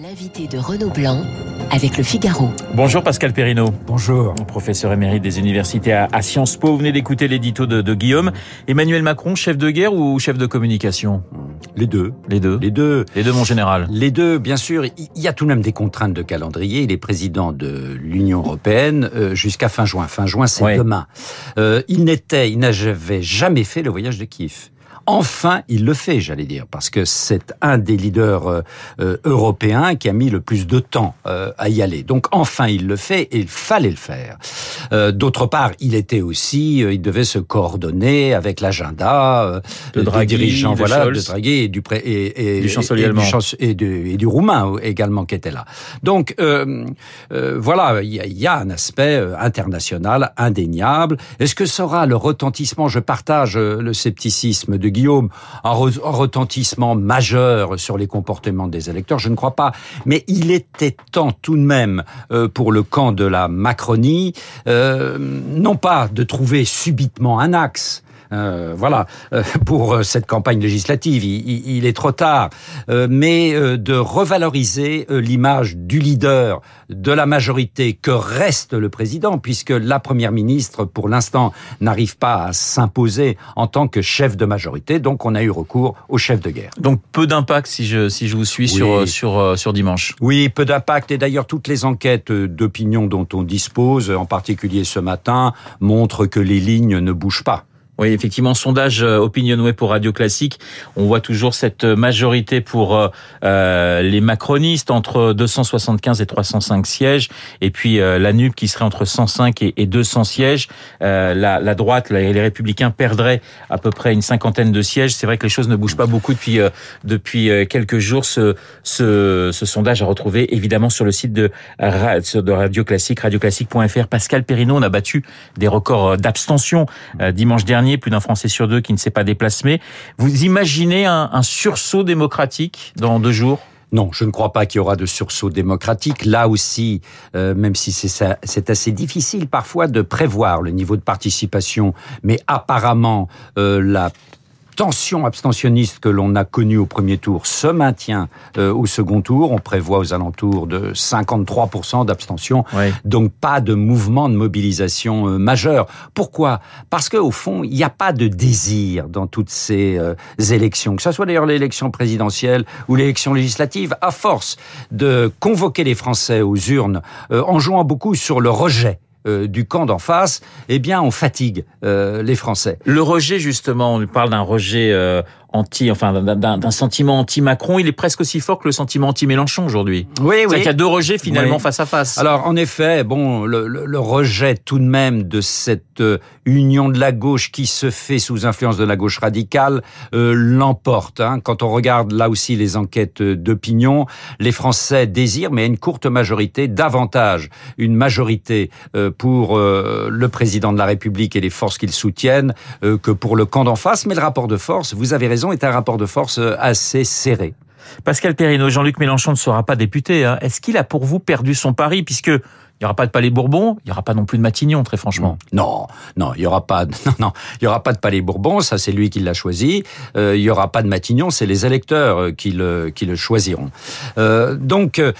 L'invité de Renaud Blanc avec le Figaro. Bonjour Pascal Perrineau. Bonjour. Professeur émérite des universités à, Sciences Po. Vous venez d'écouter l'édito de, de, Guillaume. Emmanuel Macron, chef de guerre ou chef de communication? Les deux. Les deux. Les deux. Les deux, mon général. Les deux, bien sûr. Il y a tout de même des contraintes de calendrier. Il est président de l'Union européenne euh, jusqu'à fin juin. Fin juin, c'est demain. Euh, il n'était, il n'avait jamais fait le voyage de Kiev. Enfin, il le fait, j'allais dire, parce que c'est un des leaders euh, euh, européens qui a mis le plus de temps euh, à y aller. Donc enfin, il le fait et il fallait le faire. D'autre part, il était aussi, il devait se coordonner avec l'agenda de Draghi, dirigeants, voilà, de Draghi et du, et, et, du chancelier allemand et, du, et, du roumain également qui était là. Donc voilà, il y, a un aspect international indéniable. Est-ce que ça aura le retentissement? Je partage le scepticisme de Guillaume, un, retentissement majeur sur les comportements des électeurs, je ne crois pas. Mais il était temps tout de même euh, pour le camp de la Macronie, euh, non pas de trouver subitement un axe, euh, voilà, euh, pour euh, cette campagne législative, il, est trop tard, mais de revaloriser l'image du leader de la majorité que reste le président, puisque la première ministre, pour l'instant, n'arrive pas à s'imposer en tant que chef de majorité. Donc, on a eu recours au chef de guerre. Donc, peu d'impact si je si je vous suis sur sur sur dimanche. Oui, peu d'impact. Et d'ailleurs, toutes les enquêtes d'opinion dont on dispose, en particulier ce matin, montrent que les lignes ne bougent pas. Oui, effectivement, sondage euh, Opinionway pour Radio Classique, on voit toujours cette majorité pour euh, euh les macronistes entre 275 et 305 sièges, et puis euh, la NUP qui serait entre 105 et, 200 sièges. Euh, la, la, droite, les Républicains perdraient à peu près une cinquantaine de sièges. C'est vrai que les choses ne bougent pas beaucoup depuis depuis quelques jours. Ce, ce, ce, sondage a retrouvé évidemment sur le site de, de Radio Classique, radioclassique.fr. Pascal Perrineau, on a battu des records d'abstention dimanche dernier plus d'un Français sur deux qui ne s'est pas déplacé. Vous imaginez un, sursaut démocratique dans deux jours? Non, je ne crois pas qu'il y aura de sursaut démocratique. Là aussi, euh, même si c'est assez difficile parfois de prévoir le niveau de participation, mais apparemment euh, la tension abstentionniste que l'on a connue au premier tour se maintient euh, au second tour. On prévoit aux alentours de 53% d'abstention. Donc pas de mouvement de mobilisation euh, majeur. Pourquoi? Parce qu'au fond, il n'y a pas de désir dans toutes ces euh, élections, que ce soit d'ailleurs l'élection présidentielle ou l'élection législative, à force de convoquer les Français aux urnes en jouant beaucoup sur le rejet euh, du camp d'en face, eh bien, on fatigue euh, les Français. Le rejet, justement, on parle d'un rejet euh, anti, enfin d'un sentiment anti-Macron, il est presque aussi fort que le sentiment anti-Mélenchon aujourd'hui. Oui, oui. Il y a deux rejets finalement face à face. Alors en effet, bon, le, le, rejet tout de même de cette euh, union de la gauche qui se fait sous influence de la gauche radicale euh, l'emporte. Hein. Quand on regarde là aussi les enquêtes d'opinion, les Français désirent, mais à une courte majorité, davantage une majorité euh, pour euh, le président de la République et les forces qu'il soutiennent que pour le camp d'en face. Mais le rapport de force, vous avez raison est un rapport de force euh, assez serré. Pascal Perrino, Jean-Luc Mélenchon ne sera pas député. Hein. Est-ce qu'il a pour vous perdu son pari puisque il n'y aura pas de Palais Bourbon, il n'y aura pas non plus de Matignon, très franchement. Non, non, il y aura pas, non, non, il y aura pas de Palais Bourbon, ça c'est lui qui l'a choisi. Euh, il y aura pas de Matignon, c'est les électeurs euh, qui le qui le choisiront. Euh, donc, euh,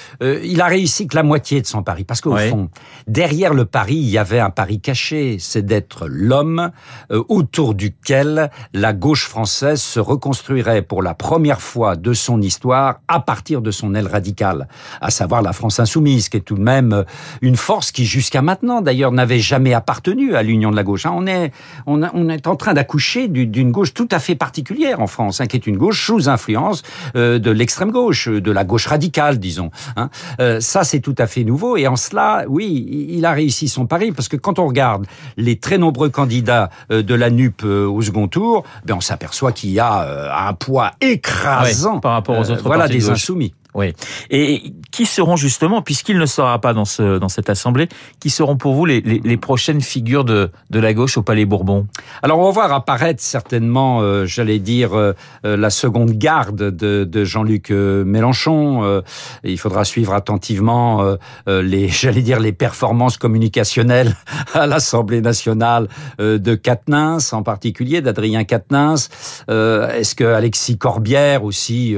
il a réussi que la moitié de son pari, parce qu'au fond, derrière le pari, il y avait un pari caché, c'est d'être l'homme autour duquel la gauche française se reconstruirait pour la première fois de son histoire à partir de son aile radicale, à savoir la France insoumise, qui est tout de même une force qui jusqu'à maintenant d'ailleurs n'avait jamais appartenu à l'union de la gauche. Hein. On est on, on est en train d'accoucher d'une gauche tout à fait particulière en France, hein, qui est une gauche sous influence euh, de l'extrême gauche, de la gauche radicale, disons. Hein. Euh, ça c'est tout à fait nouveau et en cela, oui, il a réussi son pari parce que quand on regarde les très nombreux candidats euh, de la NUP au second tour, ben on s'aperçoit qu'il y a un poids écrasant par rapport aux autres voilà des insoumis. Oui. Et qui seront justement, puisqu'il ne sera pas dans, ce, dans cette assemblée, qui seront pour vous les, prochaines figures de, la gauche au Palais Bourbon? Alors on va voir apparaître certainement, euh, j'allais dire, euh, euh, la seconde garde de, de Jean-Luc Mélenchon. il faudra suivre attentivement les, j'allais dire, les performances communicationnelles à l'Assemblée nationale de Quatennens, en particulier d'Adrien Quatennens. Est-ce que Alexis Corbière aussi,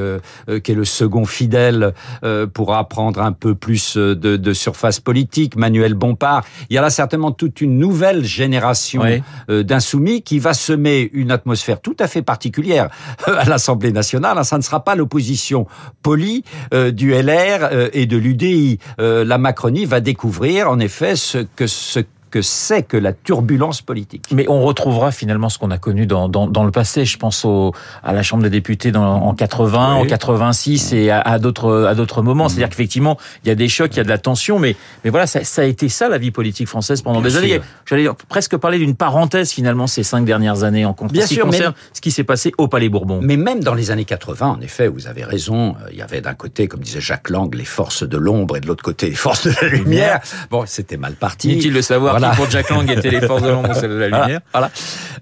qui est le second fidèle Euh, pourra prendre un peu plus de, de, surface politique, Manuel Bompard. Il y a là certainement toute une nouvelle génération euh, d'insoumis qui va semer une atmosphère tout à fait particulière à l'Assemblée nationale. Ça ne sera pas l'opposition polie du LR et de l'UDI. la Macronie va découvrir en effet ce que ce que c'est que la turbulence politique. Mais on retrouvera finalement ce qu'on a connu dans, dans, dans, le passé. Je pense au, à la Chambre des députés dans, en 80, en 86 et à, à d'autres à d'autres moments. Mm. C'est-à-dire qu'effectivement, il y a des chocs, il y a de la tension, mais mais voilà, ça, ça a été ça la vie politique française pendant des années. J'allais presque parler d'une parenthèse finalement ces cinq dernières années en Bien ce qui concerne ce qui s'est passé au Palais Bourbon. Mais même dans les années 80, en effet, vous avez raison. Euh, il y avait d'un côté, comme disait Jacques Lang, les forces de l'ombre et de l'autre côté les forces de la lumière. Bon, c'était mal parti. Inutile de savoir pour Jack Lang était les forces de l'ombre, celles de la lumière. Voilà.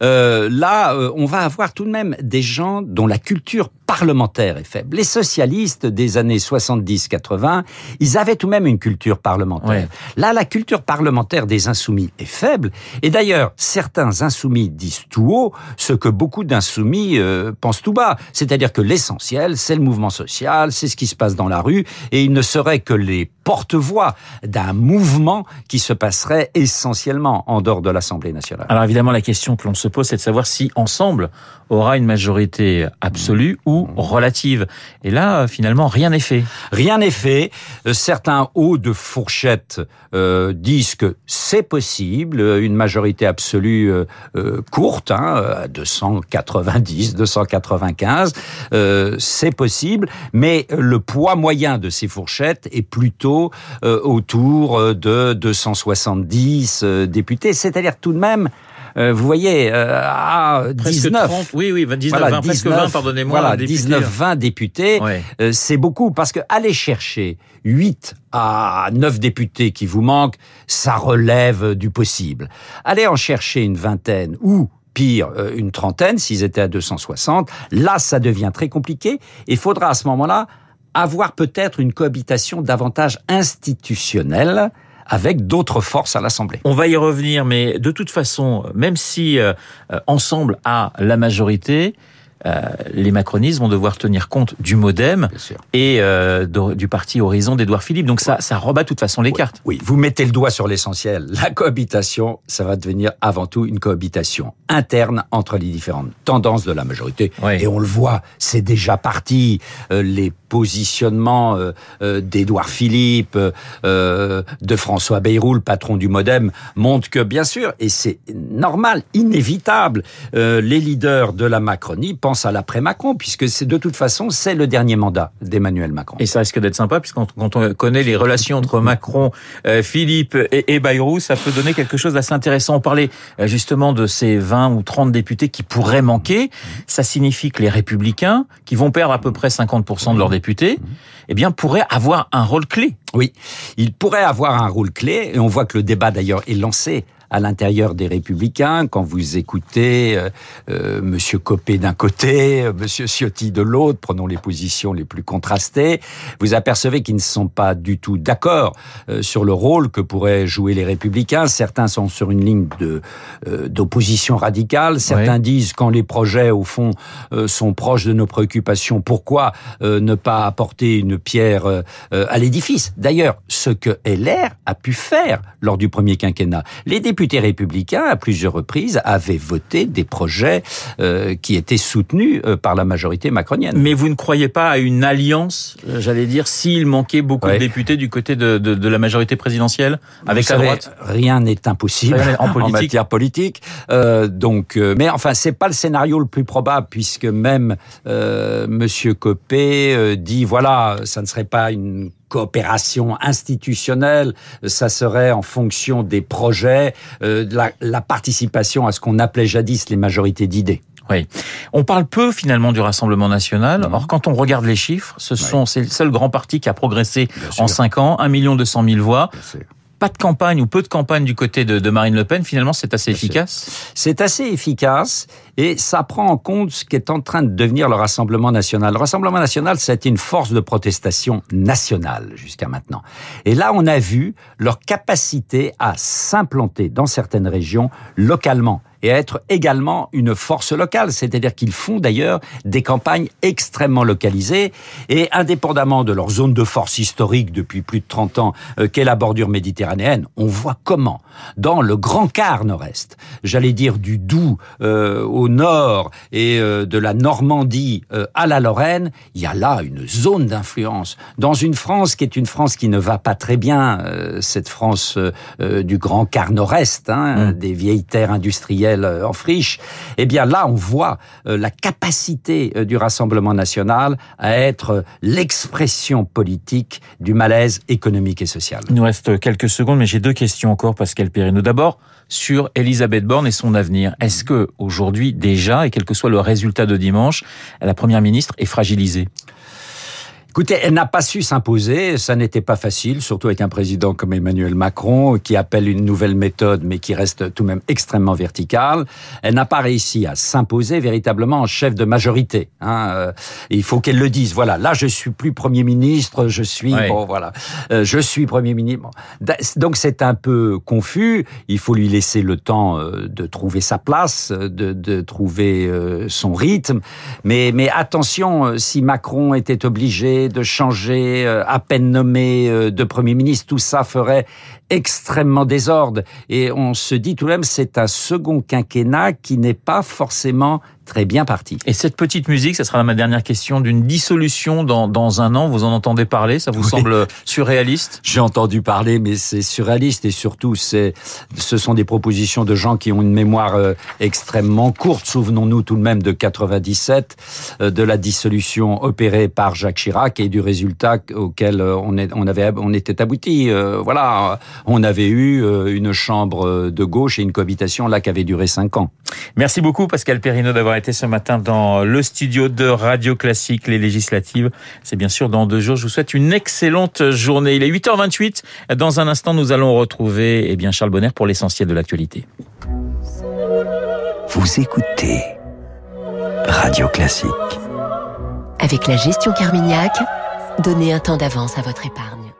Euh, là, euh, on va avoir tout de même des gens dont la culture parlementaire est faible. Les socialistes des années 70-80, ils avaient tout de même une culture parlementaire. Là, la culture parlementaire des insoumis est faible. Et d'ailleurs, certains insoumis disent tout haut ce que beaucoup d'insoumis euh, pensent tout bas. C'est-à-dire que l'essentiel, c'est le mouvement social, c'est ce qui se passe dans la rue, et il ne serait que les porte-voix d'un mouvement qui se passerait essentiellement en dehors de l'Assemblée nationale. Alors évidemment, la question que l'on se pose, c'est de savoir si ensemble aura une majorité absolue ou relative. Et là, finalement, rien n'est fait. Rien n'est fait. Euh, certains hauts de fourchette euh, disent que c'est possible, une majorité absolue euh, euh courte, hein, 290, 295, euh, c'est possible, mais le poids moyen de ces fourchettes est plutôt euh, autour euh, de 270 euh, députés, c'est-à-dire tout de même vous voyez, à 19. oui, oui, 19, 20, presque 20, pardonnez-moi. Voilà, 19, 20 députés, c'est beaucoup parce que aller chercher 8 à 9 députés qui vous manquent, ça relève du possible. Aller en chercher une vingtaine ou pire, une trentaine, s'ils étaient à 260, là, ça devient très compliqué. Il faudra à ce moment-là avoir peut-être une cohabitation davantage institutionnelle avec d'autres forces à l'Assemblée. On va y revenir, mais de toute façon, même si euh, euh, ensemble a la majorité, euh, les macronistes vont devoir tenir compte du MoDem et euh, du parti Horizon d'Edouard Philippe. Donc ça, ça rebat de toute façon les cartes. Oui, vous mettez le doigt sur l'essentiel. La cohabitation, ça va devenir avant tout une cohabitation interne entre les différentes tendances de la majorité. Et on le voit, c'est déjà parti. Euh, les positionnements euh, euh d'Edouard Philippe, de François Bayrou, le patron du MoDem, montrent que, bien sûr, et c'est normal, inévitable, les leaders de la Macronie pense à l'après-Macron, puisque c'est de toute façon, c'est le dernier mandat d'Emmanuel Macron. Et ça risque d'être sympa, puisque quand on connaît les relations entre Macron, euh, Philippe et, Bayrou, ça peut donner quelque chose d'assez intéressant. On parlait euh, justement de ces 20 ou 30 députés qui pourraient manquer. Ça signifie que les républicains, qui vont perdre à peu près 50% de leurs députés, eh bien, pourraient avoir un rôle clé. Oui, ils pourraient avoir un rôle clé, et on voit que le débat d'ailleurs est lancé à l'intérieur des Républicains, quand vous écoutez euh, euh Monsieur Copé d'un côté, euh, Monsieur Ciotti de l'autre, prenons les positions les plus contrastées, vous apercevez qu'ils ne sont pas du tout d'accord euh, sur le rôle que pourraient jouer les Républicains. Certains sont sur une ligne de d'opposition radicale. Certains disent quand les projets au fond sont proches de nos préoccupations, pourquoi ne pas apporter une pierre à l'édifice? D'ailleurs, ce que LR a pu faire lors du premier quinquennat, les députés républicains, à plusieurs reprises, avaient voté des projets euh, qui étaient soutenus euh, par la majorité macronienne. Mais vous ne croyez pas à une alliance, euh, j'allais dire, s'il manquait beaucoup de députés du côté de, de, de la majorité présidentielle avec la droite Rien n'est impossible en, politique. en matière politique. Euh, donc, mais enfin, c'est pas le scénario le plus probable puisque même euh, Monsieur Copé dit voilà, ça ne serait pas une coopération institutionnelle, ça serait en fonction des projets, euh, la, la participation à ce qu'on appelait jadis les majorités d'idées. Oui. On parle peu finalement du Rassemblement national. Or, quand on regarde les chiffres, ce sont c'est le seul grand parti qui a progressé en cinq ans, 1 million 200 000 voix pas de campagne ou peu de campagne du côté de, Marine Le Pen, finalement, c'est assez efficace? C'est assez efficace et ça prend en compte ce qui est en train de devenir le Rassemblement national. Le Rassemblement national, ça a été une force de protestation nationale jusqu'à maintenant. Et là, on a vu leur capacité à s'implanter dans certaines régions localement et à être également une force locale. C'est-à-dire qu'ils font d'ailleurs des campagnes extrêmement localisées et indépendamment de leur zone de force historique depuis plus de 30 ans euh, qu'est la bordure méditerranéenne, on voit comment dans le grand quart nord-est, j'allais dire du Doubs euh, au nord et euh, de la Normandie à la Lorraine, il y a là une zone d'influence. Dans une France qui est une France qui ne va pas très bien, cette France du grand quart nord-est, hein, Mm. des vieilles terres industrielles euh, en friche, eh bien là on voit euh, la capacité euh, du Rassemblement national à être l'expression politique du malaise économique et social. Il nous reste quelques secondes, mais j'ai deux questions encore, Pascal Perrino. D'abord, sur Elisabeth Borne et son avenir. Est-ce que aujourd'hui déjà, et quel que soit le résultat de dimanche, la première ministre est fragilisée? Écoutez, elle n'a pas su s'imposer, ça n'était pas facile, surtout avec un président comme Emmanuel Macron, qui appelle une nouvelle méthode, mais qui reste tout de même extrêmement verticale. Elle n'a pas réussi à s'imposer véritablement en chef de majorité. Hein. Euh, Il faut qu'elle le dise. Voilà, là je suis plus Premier ministre, je suis bon, voilà, Euh, je suis Premier ministre. Bon. Donc c'est un peu confus. Il faut lui laisser le temps euh, de trouver sa place, de, de trouver son rythme. Mais, mais attention, si Macron était obligé de changer euh, à peine nommé euh, de Premier ministre, tout ça ferait extrêmement désordre. Et on se dit tout de même, c'est un second quinquennat qui n'est pas forcément très bien parti. Et cette petite musique, ça sera ma dernière question, d'une dissolution dans, dans un an, vous en entendez parler? Ça vous Oui. semble surréaliste? J'ai entendu parler, mais c'est surréaliste et surtout, c'est, ce sont des propositions de gens qui ont une mémoire euh, extrêmement courte. Souvenons-nous tout de même de 97, euh, de la dissolution opérée par Jacques Chirac et du résultat auquel euh, on, est, on avait, on était abouti. Euh, voilà, on avait eu une chambre de gauche et une cohabitation là qui avait duré cinq ans. Merci beaucoup Pascal Perrino d'avoir été ce matin dans le studio de Radio Classique, les législatives. C'est bien sûr dans deux jours. Je vous souhaite une excellente journée. Il est 8h28. Dans un instant, nous allons retrouver eh bien, Charles Bonner pour l'essentiel de l'actualité. Vous écoutez Radio Classique. Avec la gestion Carmignac, donnez un temps d'avance à votre épargne.